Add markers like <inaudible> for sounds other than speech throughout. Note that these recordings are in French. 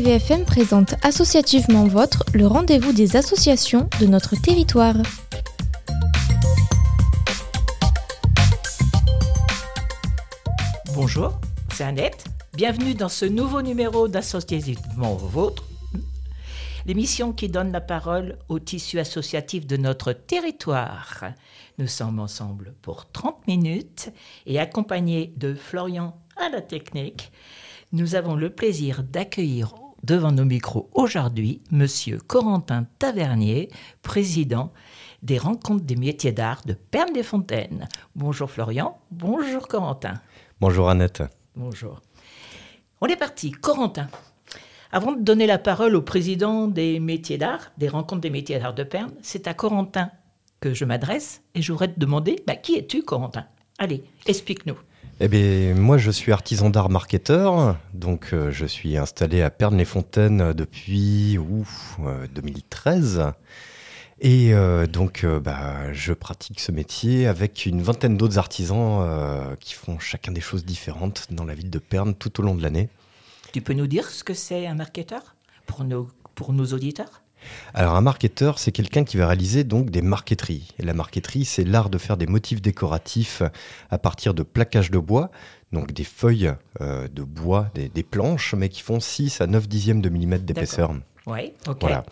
RCVFM présente Associativement Votre, le rendez-vous des associations de notre territoire. Bonjour, c'est Annette. Bienvenue dans ce nouveau numéro d'Associativement Votre, l'émission qui donne la parole au tissu associatif de notre territoire. Nous sommes ensemble pour 30 minutes et accompagnés de Florian à la technique, nous avons le plaisir d'accueillir devant nos micros aujourd'hui Monsieur Corentin Tavernier, président des rencontres des métiers d'art de Pernes-des-Fontaines. Bonjour Florian, bonjour Corentin. Bonjour Annette. Bonjour. On est parti, Corentin. Avant de donner la parole au président des métiers d'art, des rencontres des métiers d'art de Pernes, c'est à Corentin que je m'adresse et je voudrais te demander, bah, qui es-tu Corentin? Allez, explique-nous. Eh bien, moi, je suis artisan d'art marketeur, donc euh, je suis installé à Pernes-les-Fontaines depuis 2013. Euh, et euh, donc, bah, je pratique ce métier avec une vingtaine d'autres artisans qui font chacun des choses différentes dans la ville de Pernes tout au long de l'année. Tu peux nous dire ce que c'est un marketeur pour nos, pour nos auditeurs? Alors un marketeur, c'est quelqu'un qui va réaliser donc des marqueteries. Et la marqueterie, c'est l'art de faire des motifs décoratifs à partir de plaquages de bois, donc des feuilles euh, de bois, des, des, planches, mais qui font 6 à 9 dixièmes de millimètre d'épaisseur. Ok. Voilà.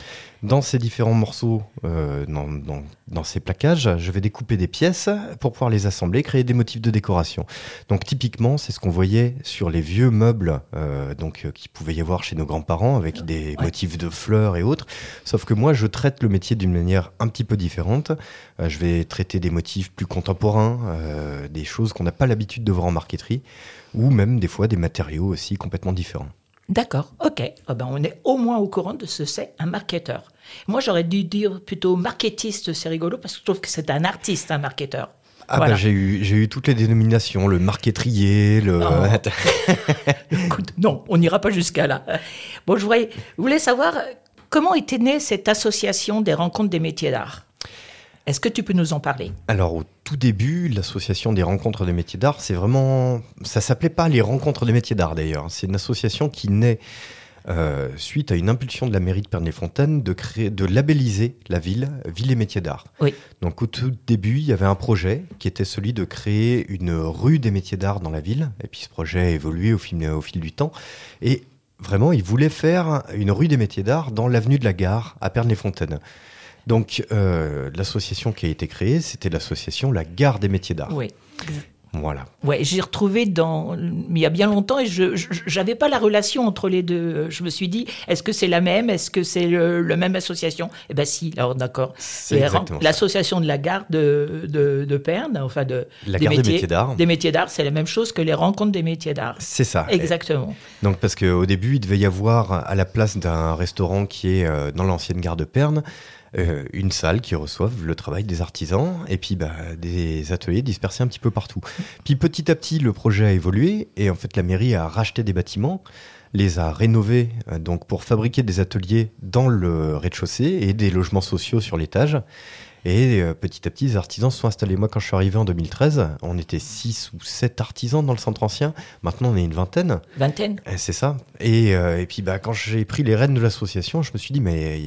Dans ces différents morceaux, euh, dans, dans, dans, ces plaquages, je vais découper des pièces pour pouvoir les assembler, créer des motifs de décoration. Donc typiquement, c'est ce qu'on voyait sur les vieux meubles euh, donc euh, qui pouvait y avoir chez nos grands-parents avec des ouais. motifs de fleurs et autres. Sauf que moi, je traite le métier d'une manière un petit peu différente. Euh, je vais traiter des motifs plus contemporains, des choses qu'on n'a pas l'habitude de voir en marqueterie, ou même des fois des matériaux aussi complètement différents. D'accord, ok. Oh ben on est au moins au courant de ce que c'est un marketeur. Moi, j'aurais dû dire plutôt marketiste, c'est rigolo, parce que je trouve que c'est un artiste, un marketeur. Ah voilà. bah j'ai eu, j'ai eu toutes les dénominations, le marquetrier, le... Oh. <laughs> Écoute, non, on n'ira pas jusqu'à là. Bon, je voulais, je voulais savoir comment était née cette association des rencontres des métiers d'art? Est-ce que tu peux nous en parler? Alors au tout début, l'association des rencontres des métiers d'art, c'est vraiment, ça s'appelait pas les rencontres des métiers d'art d'ailleurs. C'est une association qui naît euh, suite à une impulsion de la mairie de Pernes-les-Fontaines de créer, de labelliser la ville ville et métiers d'art. Oui. Donc au tout début, il y avait un projet qui était celui de créer une rue des métiers d'art dans la ville. Et puis ce projet a évolué au fil, au fil du temps. Et vraiment, il voulait faire une rue des métiers d'art dans l'avenue de la Gare à Pernes-les-Fontaines. Donc, euh, l'association qui a été créée, c'était l'association La Gare des métiers d'art. Oui. Voilà. Ouais, j'ai retrouvé dans il y a bien longtemps et je j'avais pas la relation entre les deux. Je me suis dit, est-ce que c'est la même, est-ce que c'est le, le, même association? Eh ben si, alors d'accord. L'association de la gare de, de, de Perne, enfin de la des gare métiers, des métiers d'art. Des métiers d'art, c'est la même chose que les rencontres des métiers d'art. C'est ça. Exactement. Et donc parce qu'au début, il devait y avoir à la place d'un restaurant qui est euh, dans l'ancienne gare de Perne. Euh, une salle qui reçoive le travail des artisans et puis bah, des ateliers dispersés un petit peu partout. Puis petit à petit, le projet a évolué et en fait la mairie a racheté des bâtiments, les a rénovés euh, donc pour fabriquer des ateliers dans le rez-de-chaussée et des logements sociaux sur l'étage. Et euh, petit à petit, les artisans se sont installés. Moi, quand je suis arrivé en 2013, on était 6 ou 7 artisans dans le centre ancien. Maintenant, on est une vingtaine. Vingtaine? C'est ça. Et, euh, et puis, bah, quand j'ai pris les rênes de l'association, je me suis dit, mais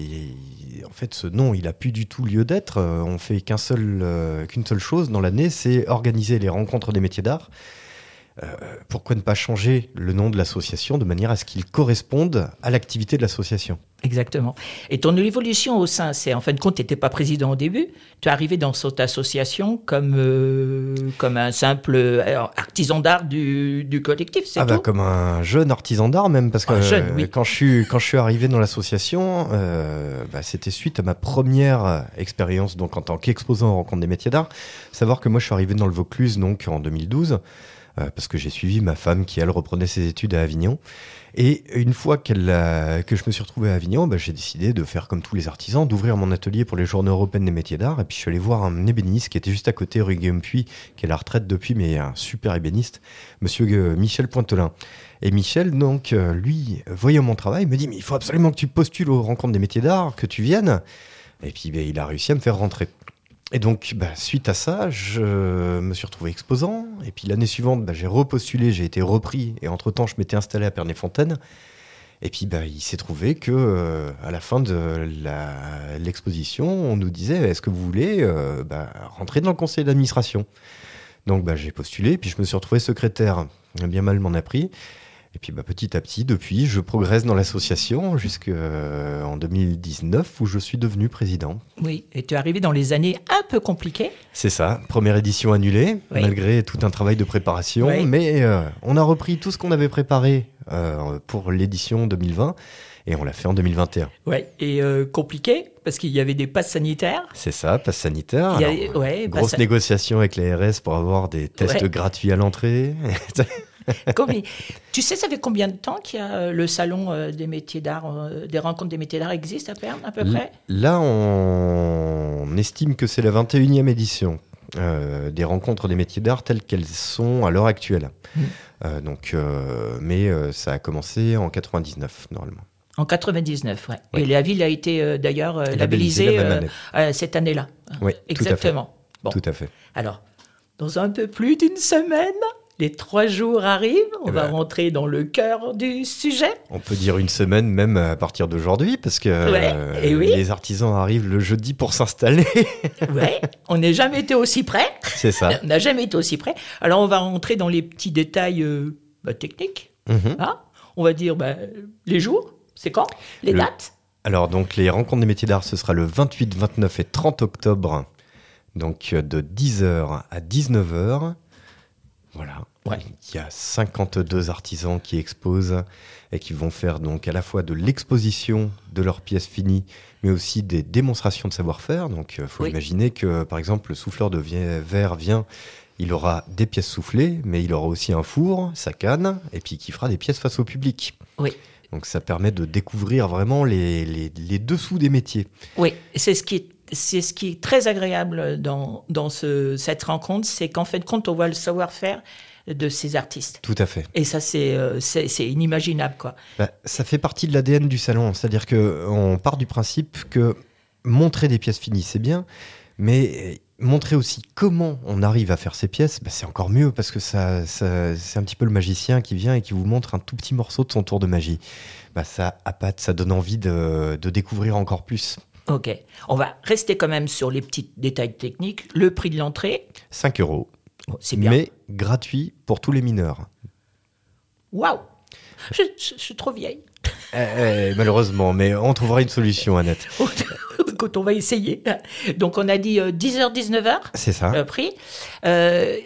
en fait, ce nom, il a plus du tout lieu d'être. On fait qu'un seul, euh, qu'une seule chose dans l'année, c'est organiser les rencontres des métiers d'art. Euh, pourquoi ne pas changer le nom de l'association de manière à ce qu'il corresponde à l'activité de l'association? Exactement. Et ton évolution au sein, c'est en fin de compte, tu n'étais pas président au début, tu es arrivé dans cette association comme, euh, comme un simple euh, artisan d'art du, du, collectif, c'est ah bah Comme un jeune artisan d'art même, parce que jeune, oui. quand, je suis, quand je suis arrivé dans l'association, euh, bah, c'était suite à ma première expérience donc en tant qu'exposant en rencontre des métiers d'art. Savoir que moi je suis arrivé dans le Vaucluse donc en 2012 euh, parce que j'ai suivi ma femme qui, elle, reprenait ses études à Avignon. Et une fois que je me suis retrouvé à Avignon, bah, j'ai décidé de faire comme tous les artisans, d'ouvrir mon atelier pour les journées européennes des métiers d'art. Et puis je suis allé voir un ébéniste qui était juste à côté, rue Guillaume Puy, qui est à la retraite depuis, mais un super ébéniste, monsieur euh, Michel Pointelin. Et Michel, donc, euh, lui, voyant mon travail, me dit, mais il faut absolument que tu postules aux rencontres des métiers d'art, que tu viennes. Et puis, bah, il a réussi à me faire rentrer. Et donc, bah, suite à ça, je me suis retrouvé exposant. Et puis l'année suivante, bah, j'ai repostulé, j'ai été repris. Et entre-temps, je m'étais installé à Pernes-les-Fontaines. Et puis bah, il s'est trouvé que euh, à la fin de l'exposition, on nous disait est-ce que vous voulez euh, rentrer dans le conseil d'administration? Donc j'ai postulé, puis je me suis retrouvé secrétaire. Bien mal m'en a pris. Et puis bah, petit à petit, depuis, je progresse dans l'association jusqu'en 2019 où je suis devenu président. Oui, et tu es arrivé dans les années un peu compliquées. C'est ça, première édition annulée, Oui. malgré tout un travail de préparation. Oui. Mais euh, on a repris tout ce qu'on avait préparé euh, pour l'édition 2020 et on l'a fait en 2021. Ouais, et euh, compliquées parce qu'il y avait des passes sanitaires. C'est ça, passe sanitaire. Il y a- Alors, ouais, grosse passe- négociation avec l'ARS pour avoir des tests Ouais. gratuits à l'entrée. <laughs> <laughs> Combien- tu sais, ça fait combien de temps qu'il y a euh, le salon euh, des métiers d'art, euh, des rencontres des métiers d'art existe à Perne, à peu près? Là, on estime que c'est la 21e édition euh, des rencontres des métiers d'art telles qu'elles sont à l'heure actuelle. Mm. Euh, donc, euh, mais ça a commencé en 99 normalement. En 99, ouais. Oui. Et la ville a été d'ailleurs Labellisée année. cette année-là. Oui, tout à fait. Exactement. Bon, Tout à fait. alors, dans un peu plus d'une semaine, les trois jours arrivent. On Eh va ben. rentrer dans le cœur du sujet. On peut dire une semaine même à partir d'aujourd'hui parce que Ouais, euh, et oui. les artisans arrivent le jeudi pour s'installer. <laughs> Ouais, on n'est jamais été aussi près. c'est ça. On n'a jamais été aussi près. Alors, on va rentrer dans les petits détails euh, bah, techniques. Hein. on va dire bah, les jours, c'est quand Les Le- dates Alors donc les rencontres des métiers d'art, ce sera le 28, 29 et 30 octobre, donc euh, de 10h à 19h. Voilà. Ouais. Il y a 52 artisans qui exposent et qui vont faire donc à la fois de l'exposition de leurs pièces finies, mais aussi des démonstrations de savoir-faire. Donc il faut Oui. imaginer que par exemple le souffleur de verre vient, il aura des pièces soufflées, mais il aura aussi un four, sa canne, et puis qui fera des pièces face au public. Oui. Donc ça permet de découvrir vraiment les, les, les dessous des métiers. Oui, c'est ce qui est, c'est ce qui est très agréable dans, dans ce, cette rencontre, c'est qu'en fait, compte, on voit le savoir-faire de ces artistes. Tout à fait. Et ça, c'est euh, inimaginable, quoi. Bah, ça fait partie de l'ADN du salon. C'est-à-dire que on part du principe que montrer des pièces finies, c'est bien, mais euh, montrer aussi comment on arrive à faire ces pièces, bah, c'est encore mieux parce que ça, ça- c'est un petit peu le magicien qui vient et qui vous montre un tout petit morceau de son tour de magie. Bah, ça appâte, ça donne envie de, de découvrir encore plus. Ok. On va rester quand même sur les petits détails techniques. Le prix de l'entrée, 5 euros, oh, c'est bien. mais gratuit pour tous les mineurs. Waouh je, je- je suis trop vieille. Eh, eh, malheureusement, mais on trouvera une solution, Annette. <laughs> Quand on va essayer. Donc, on a dit 10h, 19h, C'est ça. le prix. Euh,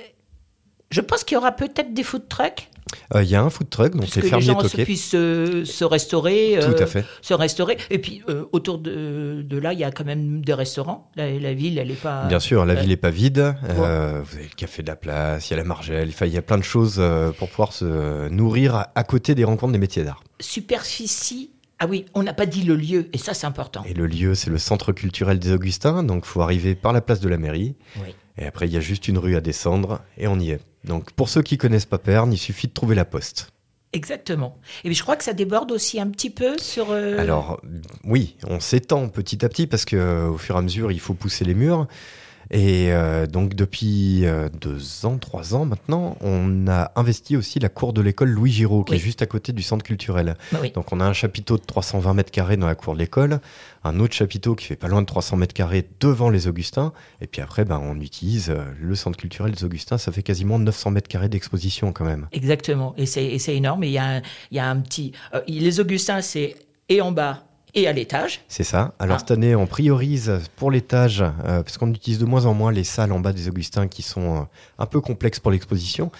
je pense qu'il y aura peut-être des food trucks. Euh, Il y a un food truck, donc c'est que les fermier gens se toqué. puissent euh, se restaurer. Tout euh, à fait. Se restaurer. Et puis, autour de, de là, il y a quand même des restaurants. La, la ville, elle n'est pas. Bien sûr, la ville n'est pas vide. Vous avez le café de la place, il y a la Margelle. Enfin, il y a plein de choses pour pouvoir se nourrir à, à côté des rencontres des métiers d'art. Superficie. Ah oui, on n'a pas dit le lieu. Et ça, c'est important. Et le lieu, c'est le centre culturel des Augustins. Donc, faut arriver par la place de la mairie. Oui. Et après, il y a juste une rue à descendre et on y est. Donc, pour ceux qui connaissent pas Perne, il suffit de trouver la poste. Exactement. Et je crois que ça déborde aussi un petit peu sur. euh, Alors, oui, on s'étend petit à petit parce que au fur et à mesure, il faut pousser les murs. Et euh, donc, depuis euh, deux ans, trois ans maintenant, on a investi aussi la cour de l'école Louis Giraud, qui Oui. est juste à côté du centre culturel. oui. Donc, on a un chapiteau de 320 mètres carrés dans la cour de l'école, un autre chapiteau qui fait pas loin de 300 mètres carrés devant les Augustins. Et puis après, ben, on utilise euh, le centre culturel des Augustins. Ça fait quasiment 900 mètres carrés d'exposition quand même. Exactement. Et c'est énorme. Et il y, a un- il y a un petit. euh, les Augustins, c'est et en bas et à l'étage. C'est ça. Alors Ah. cette année, on priorise pour l'étage, euh, parce qu'on utilise de moins en moins les salles en bas des Augustins qui sont euh, un peu complexes pour l'exposition.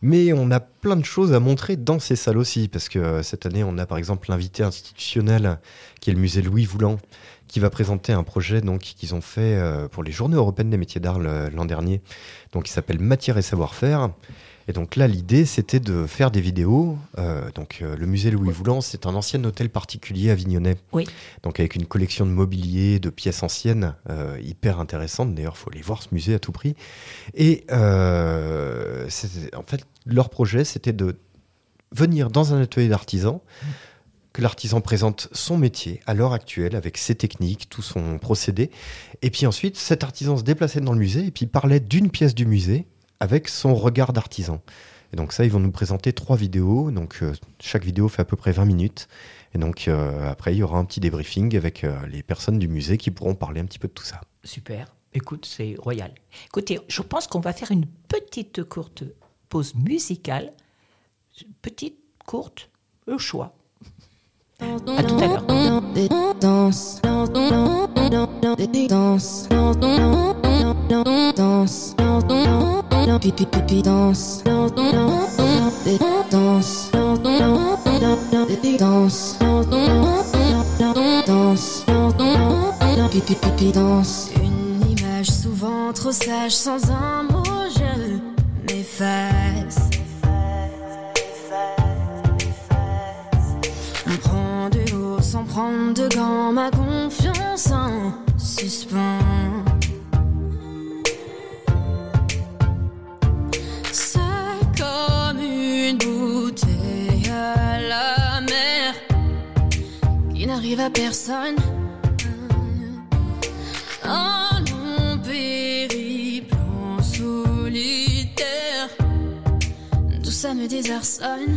Mais on a plein de choses à montrer dans ces salles aussi, parce que euh, cette année, on a par exemple l'invité institutionnel, qui est le musée Louis Voulant, qui va présenter un projet donc qu'ils ont fait pour les Journées européennes des métiers d'art l'an dernier, donc qui s'appelle Matière et savoir-faire. Et donc là, l'idée, c'était de faire des vidéos. Euh, donc euh, le musée Louis Voulant, c'est un ancien hôtel particulier avignonnais. Oui. Donc avec une collection de mobilier, de pièces anciennes, euh, hyper intéressante. D'ailleurs, faut aller voir ce musée à tout prix. Et en fait, leur projet, c'était de venir dans un atelier d'artisan, que l'artisan présente son métier à l'heure actuelle avec ses techniques, tout son procédé. Et puis ensuite, cet artisan se déplaçait dans le musée et puis parlait d'une pièce du musée avec son regard d'artisan. Et donc ça, ils vont nous présenter trois vidéos. Donc euh, chaque vidéo fait à peu près 20 minutes. Et donc euh, après, il y aura un petit débriefing avec euh, les personnes du musée qui pourront parler un petit peu de tout ça. Super. Écoute, c'est royal. Écoutez, je pense qu'on va faire une petite courte pause musicale. Petite, courte, au choix. À tout à l'heure. Danse, danse, danse, danse, danse, danse, danse. Une image souvent trop sage, sans un mot je m'efface. On prend de haut sans prendre de gants, ma confiance en suspens. À personne. Un long périple en solitaire, tout ça me désarçonne.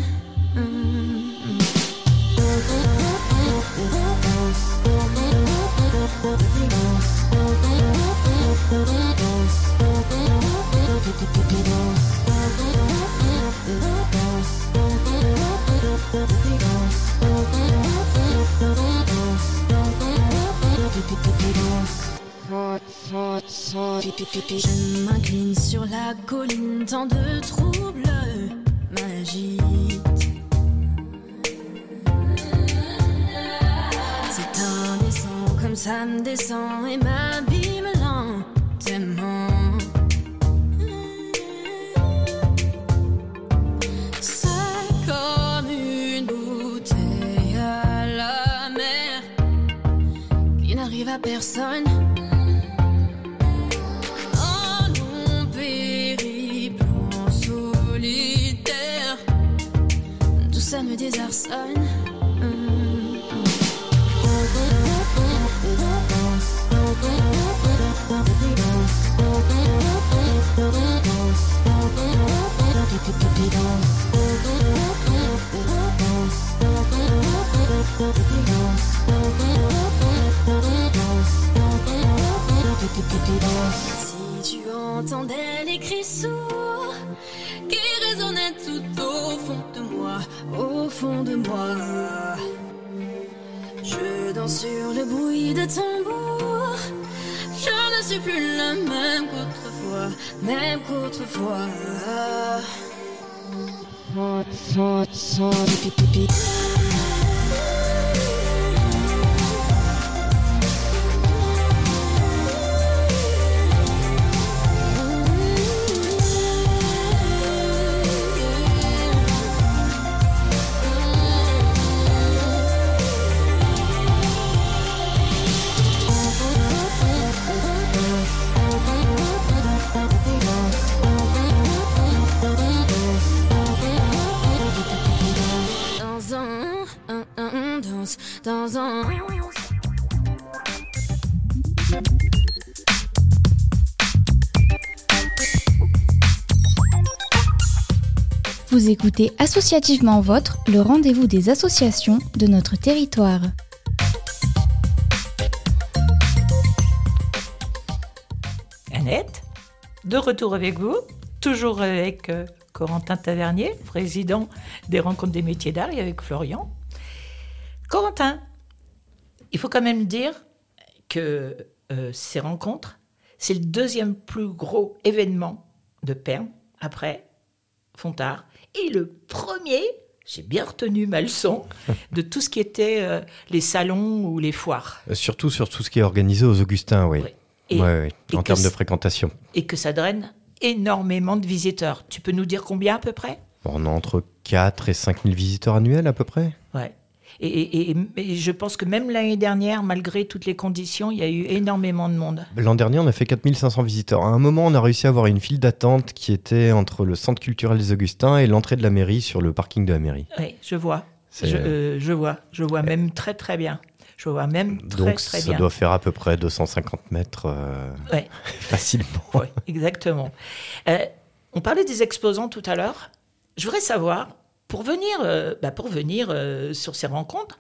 Je m'incline sur la colline, tant de troubles m'agitent. C'est indécent comme ça me descend et m'abîme lentement. C'est Écoutez Associativement Votre, le rendez-vous des associations de notre territoire. Annette, de retour avec vous, toujours avec euh, Corentin Tavernier, président des rencontres des métiers d'art, et avec Florian. Corentin, il faut quand même dire que euh, ces rencontres, c'est le deuxième plus gros événement de Perm, après Fontard, et le premier, j'ai bien retenu ma leçon, de tout ce qui était euh, les salons ou les foires. Euh, Surtout sur tout ce qui est organisé aux Augustins, oui. Oui. Et- Ouais, en termes de fréquentation. et que ça draine énormément de visiteurs. Tu peux nous dire combien à peu près? On a entre 4 et 5 000 visiteurs annuels à peu près? Ouais. Et, et- et- et je pense que même l'année dernière, malgré toutes les conditions, il y a eu énormément de monde. L'an dernier, on a fait 4500 visiteurs. À un moment, on a réussi à avoir une file d'attente qui était entre le centre culturel des Augustins et l'entrée de la mairie sur le parking de la mairie. Oui, je vois. Je, euh, je vois. Je vois même très très bien. Je vois même très Donc, très ça bien. doit faire à peu près 250 mètres euh, Ouais. <laughs> facilement. Ouais, exactement. Euh, on parlait des exposants tout à l'heure. Je voudrais savoir, pour venir, euh, bah, pour venir euh, sur ces rencontres,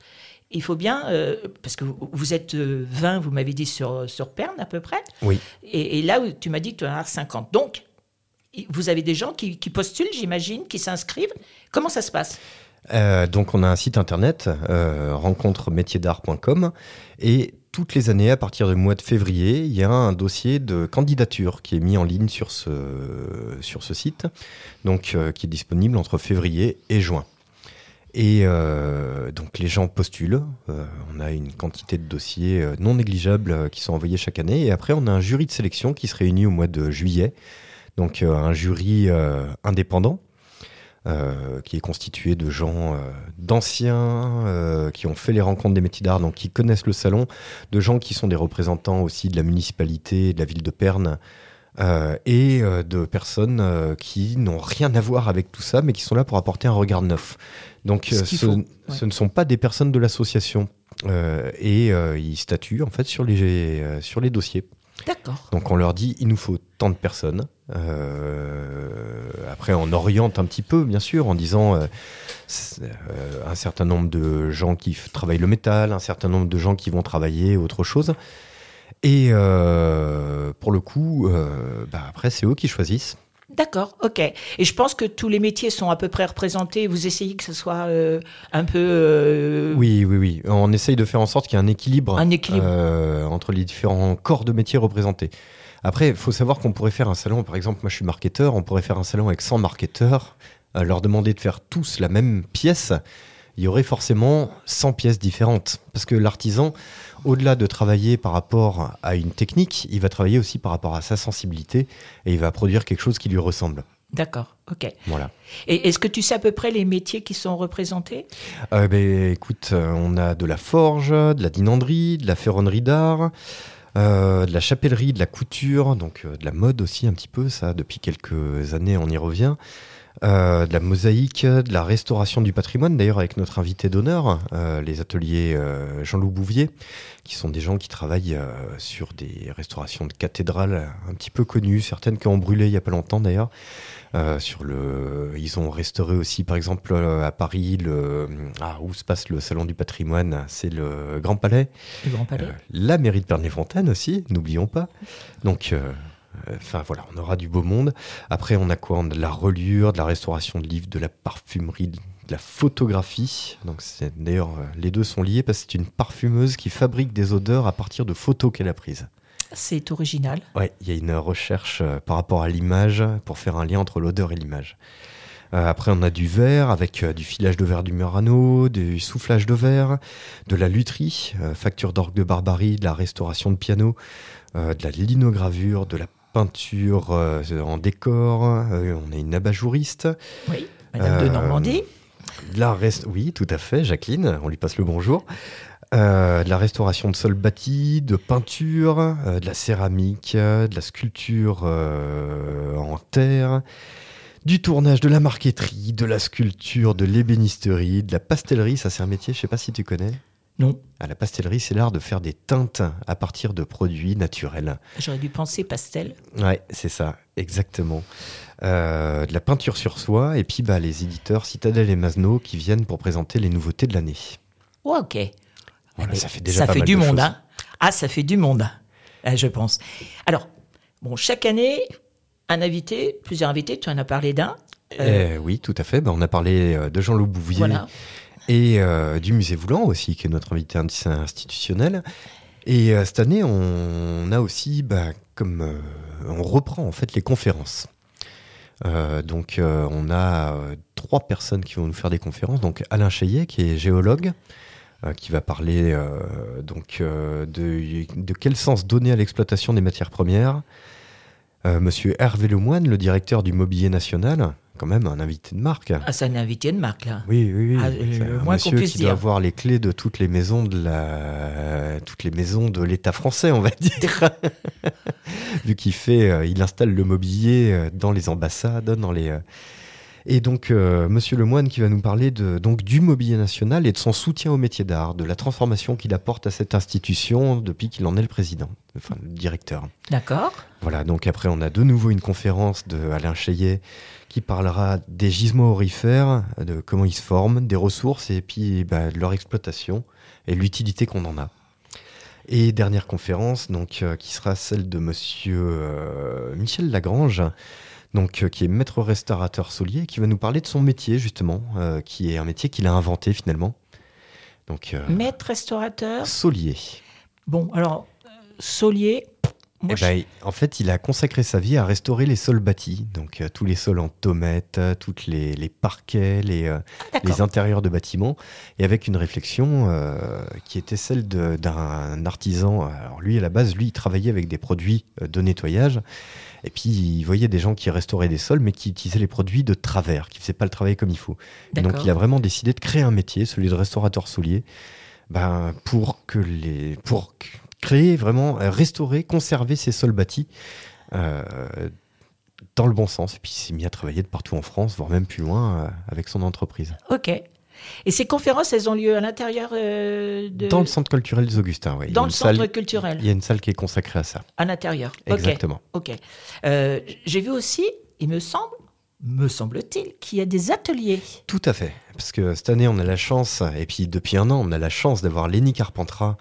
il faut bien, euh, parce que vous, vous êtes euh, 20, vous m'avez dit sur, sur Perne à peu près, Oui. et, et là, où tu m'as dit que tu en as 50. Donc, vous avez des gens qui, qui postulent, j'imagine, qui s'inscrivent. Comment ça se passe? Donc on a un site internet, rencontremétierdart.com, et toutes les années, à partir du mois de février, il y a un dossier de candidature qui est mis en ligne sur ce, site, donc euh, qui est disponible entre février et juin. Et euh, donc les gens postulent, Euh, on a une quantité de dossiers non négligeables qui sont envoyés chaque année, et après on a un jury de sélection qui se réunit au mois de juillet, donc un jury indépendant euh, qui est constitué de gens euh, d'anciens euh, qui ont fait les rencontres des métiers d'art, donc qui connaissent le salon, de gens qui sont des représentants aussi de la municipalité, de la ville de Perne, et de personnes qui n'ont rien à voir avec tout ça, mais qui sont là pour apporter un regard neuf. Donc Ce ce, faut, ouais. ce ne sont pas des personnes de l'association. Et ils statuent en fait sur les, sur les dossiers. D'accord. Donc on leur dit il nous faut tant de personnes. Euh, après on oriente un petit peu bien sûr en disant euh, euh, un certain nombre de gens qui travaillent le métal, un certain nombre de gens qui vont travailler autre chose. Et pour le coup, bah, après c'est eux qui choisissent. D'accord, ok. Et je pense que tous les métiers sont à peu près représentés. Vous essayez que ce soit euh, un peu. euh, Oui, oui, oui. On essaye de faire en sorte qu'il y ait un équilibre, Un équilibre. euh, entre les différents corps de métiers représentés. Après, il faut savoir qu'on pourrait faire un salon, par exemple, moi je suis marketeur, on pourrait faire un salon avec 100 marketeurs, euh, leur demander de faire tous la même pièce, il y aurait forcément 100 pièces différentes. Parce que l'artisan, au-delà de travailler par rapport à une technique, il va travailler aussi par rapport à sa sensibilité et il va produire quelque chose qui lui ressemble. D'accord, ok. Voilà. Et est-ce que tu sais à peu près les métiers qui sont représentés? Euh, ben, écoute, euh, on a de la forge, de la dinanderie, de la ferronnerie d'art, de la chapellerie, de la couture, donc euh, de la mode aussi un petit peu, ça, depuis quelques années, on y revient. Euh, de la mosaïque, de la restauration du patrimoine, d'ailleurs avec notre invité d'honneur, euh, les ateliers euh, Jean-Loup Bouvier, qui sont des gens qui travaillent euh, sur des restaurations de cathédrales un petit peu connues, certaines qui ont brûlé il y a pas longtemps d'ailleurs. Euh, sur le, ils ont restauré aussi, par exemple, à Paris, le, ah, où se passe le salon du patrimoine, c'est le Grand Palais, Le Grand Palais la mairie de Perne-les-Fontaines aussi, n'oublions pas. Donc, enfin voilà, on aura du beau monde. Après, on a quoi? De la reliure, de la restauration de livres, de la parfumerie, de la photographie. Donc, c'est d'ailleurs, euh, les deux sont liés parce que c'est une parfumeuse qui fabrique des odeurs à partir de photos qu'elle a prises. C'est original. Ouais, il y a une recherche euh, par rapport à l'image pour faire un lien entre l'odeur et l'image. Euh, après, on a du verre avec euh, du filage de verre du Murano, du soufflage de verre, de la lutherie, euh, facture d'orgue de barbarie, de la restauration de piano, euh, de la linogravure, de la peinture euh, en décor. euh, on a une abat-jouriste. Oui. Madame de Euh, Normandie De la rest... Oui, tout à fait, Jacqueline, on lui passe le bonjour. Euh, de la restauration de sol bâti, de peinture, euh, de la céramique, euh, de la sculpture en terre, du tournage de la marqueterie, de la sculpture, de l'ébénisterie, de la pastellerie, ça c'est un métier, je sais pas si tu connais. Non. À la pastellerie, c'est l'art de faire des teintes à partir de produits naturels. J'aurais dû penser pastel. Ouais, c'est ça, exactement. Euh, de la peinture sur soie, et puis bah, les éditeurs Citadel et Masno qui viennent pour présenter les nouveautés de l'année. Oh, ok. Voilà, Mais ça fait déjà ça pas fait mal du de monde, hein. Ah, ça fait du monde, euh, je pense. Alors, bon, chaque année, un invité, plusieurs invités, tu en as parlé d'un. Euh, Eh oui, tout à fait. Bah, on a parlé euh, de Jean-Loup Bouvier Voilà. Et euh, du musée Voulant aussi, qui est notre invité institutionnel. Et euh, cette année, on a aussi, bah, comme euh, on reprend en fait les conférences. Donc, on a trois personnes qui vont nous faire des conférences. Donc, Alain Cheyet, qui est géologue, qui va parler donc de, de quel sens donner à l'exploitation des matières premières. Monsieur Hervé Lemoine, le directeur du Mobilier National, quand même un invité de marque. Ah, c'est un invité de marque, là. Oui, oui, oui. Ah, le un moins monsieur qui dire. doit avoir les clés de toutes les maisons de la, toutes les maisons de l'État français, on va dire. <laughs> Vu qu'il fait, euh, il installe le mobilier euh, dans les ambassades, dans les. Et donc, euh, Monsieur Lemoine qui va nous parler de, donc, du mobilier national et de son soutien au métier d'art, de la transformation qu'il apporte à cette institution depuis qu'il en est le président, enfin le directeur. D'accord. Voilà, donc après, on a de nouveau une conférence de Alain Cheyet qui parlera des gisements aurifères, de comment ils se forment, des ressources et puis bah, de leur exploitation et l'utilité qu'on en a. Et dernière conférence, donc, euh, qui sera celle de Monsieur euh, Michel Lagrange, donc, euh, qui est maître restaurateur soulier, qui va nous parler de son métier, justement, euh, qui est un métier qu'il a inventé finalement. Donc, euh, Maître restaurateur. Saulier. Bon, alors, Saulier. Moi, Eh ben, en fait, il a consacré sa vie à restaurer les sols bâtis, donc euh, tous les sols en tomates, euh, toutes les, les parquets, les, euh, les intérieurs de bâtiments, et avec une réflexion euh, qui était celle d'un artisan. Alors lui, à la base, lui, il travaillait avec des produits de nettoyage, et puis il voyait des gens qui restauraient des sols, mais qui utilisaient les produits de travers, qui faisaient pas le travail comme il faut. Et donc il a vraiment décidé de créer un métier, celui de restaurateur soulier, ben, pour que les, pour créer vraiment, euh, restaurer, conserver ces sols bâtis. euh, dans le bon sens. Et puis il s'est mis à travailler de partout en France, voire même plus loin, euh, avec son entreprise. Ok. Et ces conférences, elles ont lieu à l'intérieur euh, de. Dans le centre culturel des Augustins, oui. Dans le centre salle- culturel, Il y a une salle qui est consacrée à ça. à l'intérieur. Exactement. Ok. Euh, J'ai vu aussi, il me semble, me semble-t-il, qu'il y a des ateliers. Tout à fait. Parce que cette année, on a la chance, et puis depuis un an, on a la chance d'avoir Lénie Carpentras,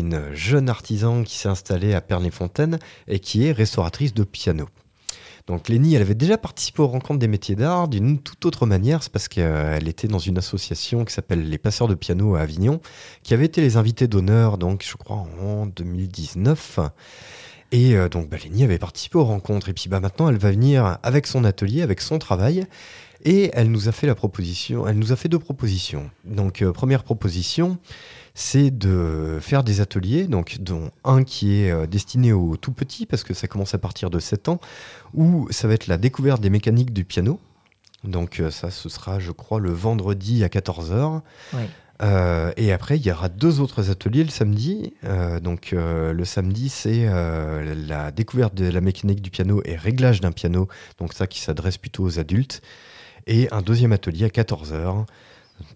une jeune artisan qui s'est installée à Pernay-Fontaine et qui est restauratrice de piano. Donc Lénie, elle avait déjà participé aux rencontres des métiers d'art d'une toute autre manière. C'est parce qu'elle était dans une association qui s'appelle les Passeurs de piano à Avignon, qui avait été les invités d'honneur, donc je crois en 2019. Et euh, donc bah, Lénie avait participé aux rencontres. Et puis bah, maintenant, elle va venir avec son atelier, avec son travail. Et elle nous a fait la proposition, elle nous a fait deux propositions. Donc euh, première proposition, c'est de faire des ateliers, donc dont un qui est euh, destiné aux tout petits parce que ça commence à partir de 7 ans, où ça va être la découverte des mécaniques du piano. Donc euh, ça, ce sera, je crois, le vendredi à 14h. Ouais. Euh, et après, il y aura deux autres ateliers le samedi. Euh, donc, euh, le samedi, c'est la découverte de la mécanique du piano et réglage d'un piano. Donc, ça qui s'adresse plutôt aux adultes. Et un deuxième atelier à 14h,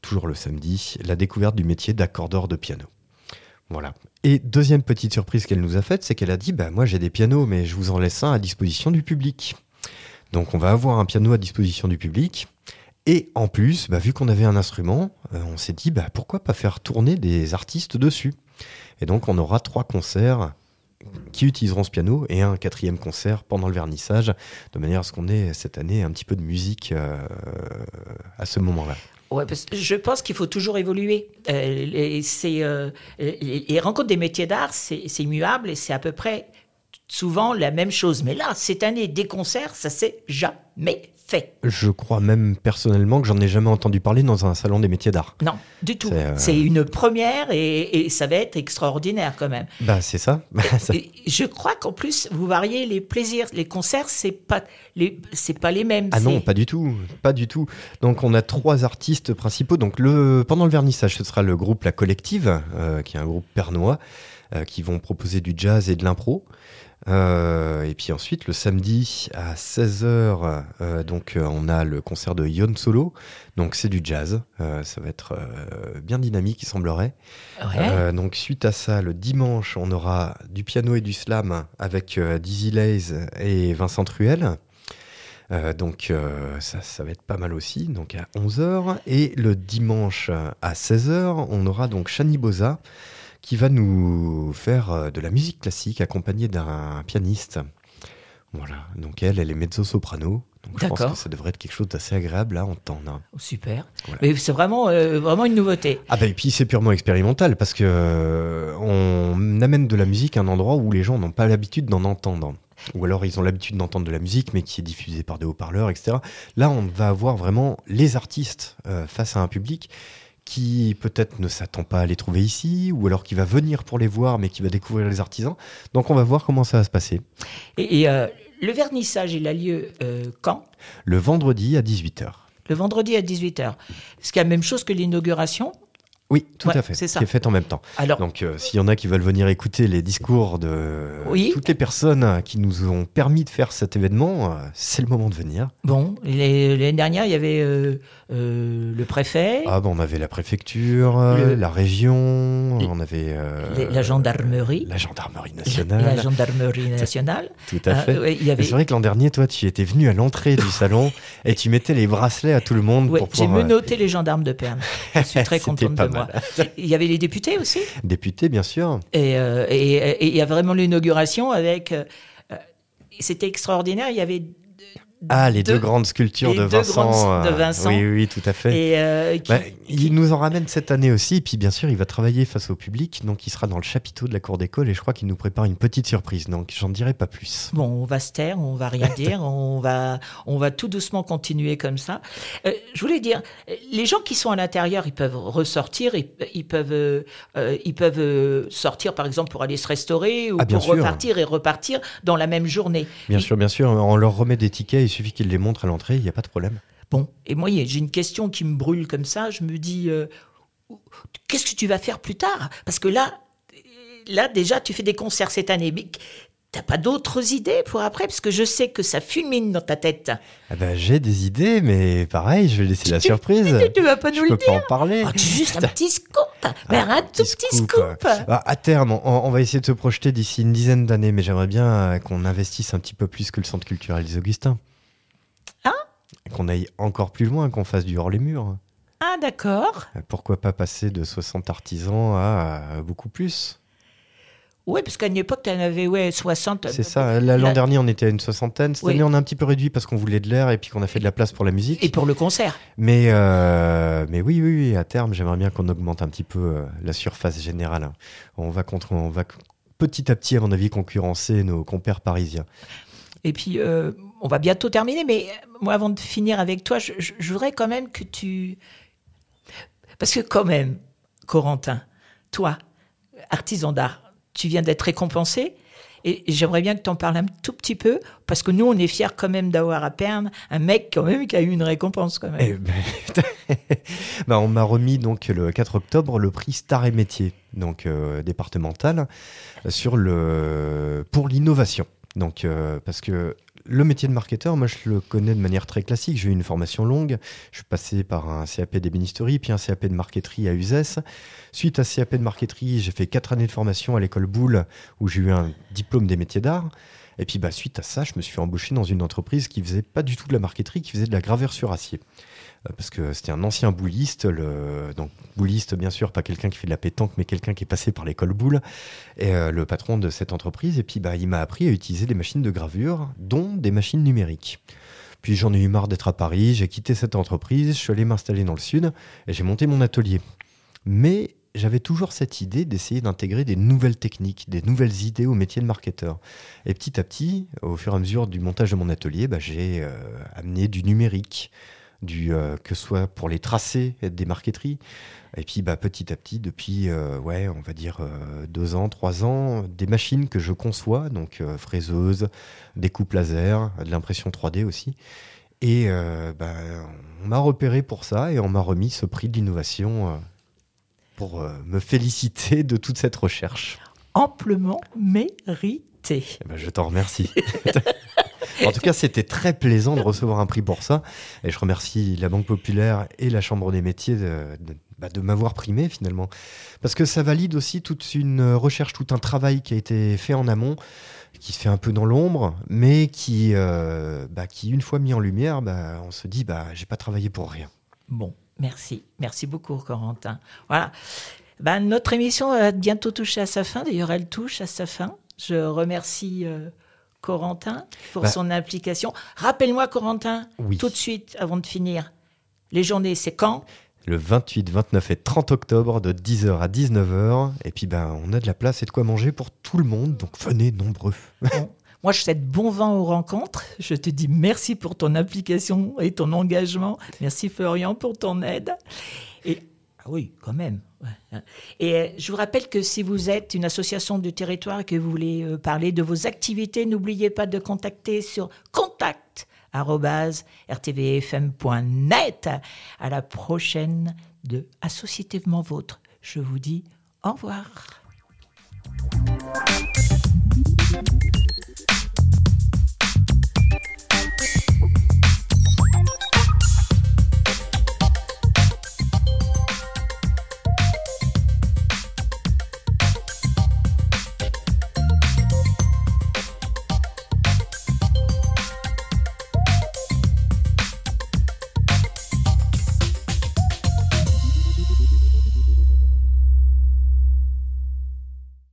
toujours le samedi, la découverte du métier d'accordeur de piano. Voilà. Et deuxième petite surprise qu'elle nous a faite, c'est qu'elle a dit bah, Moi, j'ai des pianos, mais je vous en laisse un à disposition du public. Donc, on va avoir un piano à disposition du public. Et en plus, bah, vu qu'on avait un instrument, euh, on s'est dit bah, pourquoi pas faire tourner des artistes dessus. Et donc on aura trois concerts qui utiliseront ce piano et un quatrième concert pendant le vernissage, de manière à ce qu'on ait cette année un petit peu de musique euh, à ce moment-là. Ouais, parce que je pense qu'il faut toujours évoluer. Euh, euh, les, rencontres des métiers d'art, c'est c'est immuable et c'est à peu près souvent la même chose. Mais là, cette année, des concerts, ça s'est jamais fait. Je crois même personnellement que j'en ai jamais entendu parler dans un salon des métiers d'art. Non, du tout. C'est, euh, une première et, et ça va être extraordinaire quand même. Bah c'est <laughs> ça. Et je crois qu'en plus, vous variez les plaisirs. Les concerts, c'est pas les, c'est pas les mêmes. Ah non, pas du tout, pas du tout. Donc on a trois artistes principaux. Donc le pendant le vernissage, ce sera le groupe La Collective, euh, qui est un groupe pernois, euh, qui vont proposer du jazz et de l'impro. Euh, et puis ensuite, le samedi à 16h, euh, donc euh, on a le concert de Yon Solo. Donc c'est du jazz. Ça va être bien dynamique, il semblerait. Ouais. Donc suite à ça, le dimanche, on aura du piano et du slam avec Dizzy Lays et Vincent Truel. Euh, donc euh, ça, ça va être pas mal aussi, donc à 11h. Et le dimanche à 16h, on aura donc Shani Boza qui va nous faire euh, de la musique classique accompagnée d'un pianiste. Voilà, donc elle, elle est mezzo-soprano. Donc je pense que ça devrait être quelque chose d'assez agréable à entendre. Oh, Super. Voilà. Mais c'est vraiment, euh, vraiment une nouveauté. Ah bah et puis c'est purement expérimental parce que euh, on amène de la musique à un endroit où les gens n'ont pas l'habitude d'en entendre. Ou alors ils ont l'habitude d'entendre de la musique mais qui est diffusée par des haut-parleurs, etc. Là on va avoir vraiment les artistes euh, face à un public qui peut-être ne s'attend pas à les trouver ici, ou alors qui va venir pour les voir mais qui va découvrir les artisans. Donc on va voir comment ça va se passer. Et, et, euh, le vernissage, il a lieu euh, quand? Le vendredi à 18h. Le vendredi à 18h. Ce qui est la même chose que l'inauguration Oui, tout Ouais, à fait. c'est ça. Qui est faite en même temps. Alors, Donc, euh, s'il y en a qui veulent venir écouter les discours de Oui. toutes les personnes qui nous ont permis de faire cet événement, euh, c'est le moment de venir. bon, l'année dernière, il y avait euh, le préfet, Ah, bah, on avait la préfecture, Le- la région, Le- on avait la gendarmerie, la gendarmerie nationale. la gendarmerie nationale. Tout à fait. ouais, il y Mais avait, C'est vrai que l'an dernier, toi, tu étais venu à l'entrée du <laughs> salon et tu mettais les bracelets à tout le monde ouais, pour j'ai pouvoir. euh, menotté les gendarmes de Pernes. Je suis <laughs> très pas de moi. <laughs> Il y avait les députés aussi. Député, bien sûr. Et, euh, et- et il y a vraiment l'inauguration avec. euh, euh, C'était extraordinaire. Il y avait. Ah, les deux, Deux- grandes sculptures les de Vincent. grandes de euh, Vincent. Oui, oui, tout à fait. Et, euh, qui- Bah, qui- il nous en ramène cette année aussi, puis bien sûr, il va travailler face au public, donc il sera dans le chapiteau de la cour d'école, et je crois qu'il nous prépare une petite surprise, donc j'en dirai pas plus. Bon, on va se taire, on va rien <laughs> dire, on va, on va tout doucement continuer comme ça. Euh, je voulais dire, les gens qui sont à l'intérieur, ils peuvent ressortir, ils, ils peuvent, euh, euh, ils peuvent euh, sortir par exemple pour aller se restaurer ou Ah, pour sûr. repartir et repartir dans la même journée. Bien Et- sûr, bien sûr, on leur remet des tickets, il suffit qu'ils les montrent à l'entrée, il n'y a pas de problème. Bon, et moi, j'ai une question qui me brûle comme ça. Je me dis, euh, qu'est-ce que tu vas faire plus tard? Parce que là, là déjà, tu fais des concerts cette année, mais t'as pas d'autres idées pour après? Parce que je sais que ça fulmine dans ta tête. Ah bah, j'ai des idées, mais pareil, je vais laisser la surprise. Tu vas pas Je nous peux le pas dire en parler. Oh, tu- Juste un <laughs> petit scoop Mais un tout petit scoop, Bah, à terme, on, on va essayer de se projeter d'ici une dizaine d'années, mais j'aimerais bien euh, qu'on investisse un petit peu plus que le centre culturel des Augustins. Qu'on aille encore plus loin, qu'on fasse du hors les murs. Ah, d'accord. Pourquoi pas passer de 60 artisans à, à beaucoup plus? Oui, parce qu'à une époque, tu en avais ouais, 60. C'est ça. L'an Là- dernier, on était à une soixantaine. Cette Oui. année, on a un petit peu réduit parce qu'on voulait de l'air et puis qu'on a fait de la place pour la musique. Et pour le concert. Mais, euh, mais oui, oui, oui, à terme, j'aimerais bien qu'on augmente un petit peu euh, la surface générale. On va, contre, on va petit à petit, à mon avis, concurrencer nos compères parisiens. Et puis, euh, on va bientôt terminer, mais euh, moi, avant de finir avec toi, je, voudrais quand même que tu... Parce que quand même, Corentin, toi, artisan d'art, tu viens d'être récompensé. Et j'aimerais bien que tu en parles un tout petit peu, parce que nous, on est fiers quand même d'avoir à Perne un mec quand même qui a eu une récompense quand même. Eh ben, <laughs> bah, on m'a remis donc le 4 octobre le prix Star et Métier, donc euh, départemental, sur le pour l'innovation. Donc euh, parce que le métier de marketeur, moi je le connais de manière très classique. J'ai eu une formation longue. Je suis passé par un CAP d'ébénisterie, puis un CAP de marqueterie à Uzès. Suite à CAP de marqueterie, j'ai fait quatre années de formation à l'école Boulle, où j'ai eu un diplôme des métiers d'art. Et puis bah, suite à ça, je me suis embauché dans une entreprise qui faisait pas du tout de la marqueterie, qui faisait de la gravure sur acier. Euh, Parce que c'était un ancien bouliste, le... donc bouliste bien sûr, pas quelqu'un qui fait de la pétanque, mais quelqu'un qui est passé par l'école boule, et euh, le patron de cette entreprise. Et puis bah, il m'a appris à utiliser des machines de gravure, dont des machines numériques. Puis j'en ai eu marre d'être à Paris, j'ai quitté cette entreprise, je suis allé m'installer dans le sud, et j'ai monté mon atelier. Mais j'avais toujours cette idée d'essayer d'intégrer des nouvelles techniques, des nouvelles idées au métier de marketeur. Et petit à petit, au fur et à mesure du montage de mon atelier, bah, j'ai euh, amené du numérique, du, euh, que ce soit pour les tracés des marqueteries. Et puis bah, petit à petit, depuis, euh, ouais, on va dire euh, deux ans, trois ans, des machines que je conçois, donc fraiseuses, découpe laser, de l'impression 3D aussi. Et bah, on m'a repéré pour ça et on m'a remis ce prix de l'innovation pour me féliciter de toute cette recherche. Amplement mérité. Eh ben, je t'en remercie. <laughs> en tout cas, c'était très plaisant de recevoir un prix pour ça. Et je remercie la Banque Populaire et la Chambre des métiers bah, de m'avoir primé finalement. Parce que ça valide aussi toute une recherche, tout un travail qui a été fait en amont, qui se fait un peu dans l'ombre, mais qui, euh, bah, une fois mis en lumière, bah, on se dit, bah, j'ai pas travaillé pour rien. Bon, merci. Merci beaucoup, Corentin. Voilà. Ben, notre émission va bientôt toucher à sa fin. D'ailleurs, elle touche à sa fin. Je remercie euh, Corentin pour Bah. son implication. Rappelle-moi, Corentin, Oui. tout de suite, avant de finir, les journées, c'est quand? Le 28, 29 et 30 octobre de 10h à 19h. Et puis, ben, on a de la place et de quoi manger pour tout le monde. Donc, venez nombreux. Bon, <laughs> Moi, je souhaite bon vent aux rencontres. Je te dis merci pour ton implication et ton engagement. Merci, Florian, pour ton aide. Et oui, quand même. Et euh, je vous rappelle que si vous êtes une association du territoire et que vous voulez euh, parler de vos activités, n'oubliez pas de contacter sur contact rtvfm.net. À la prochaine de Associativement Vôtre. Je vous dis au revoir.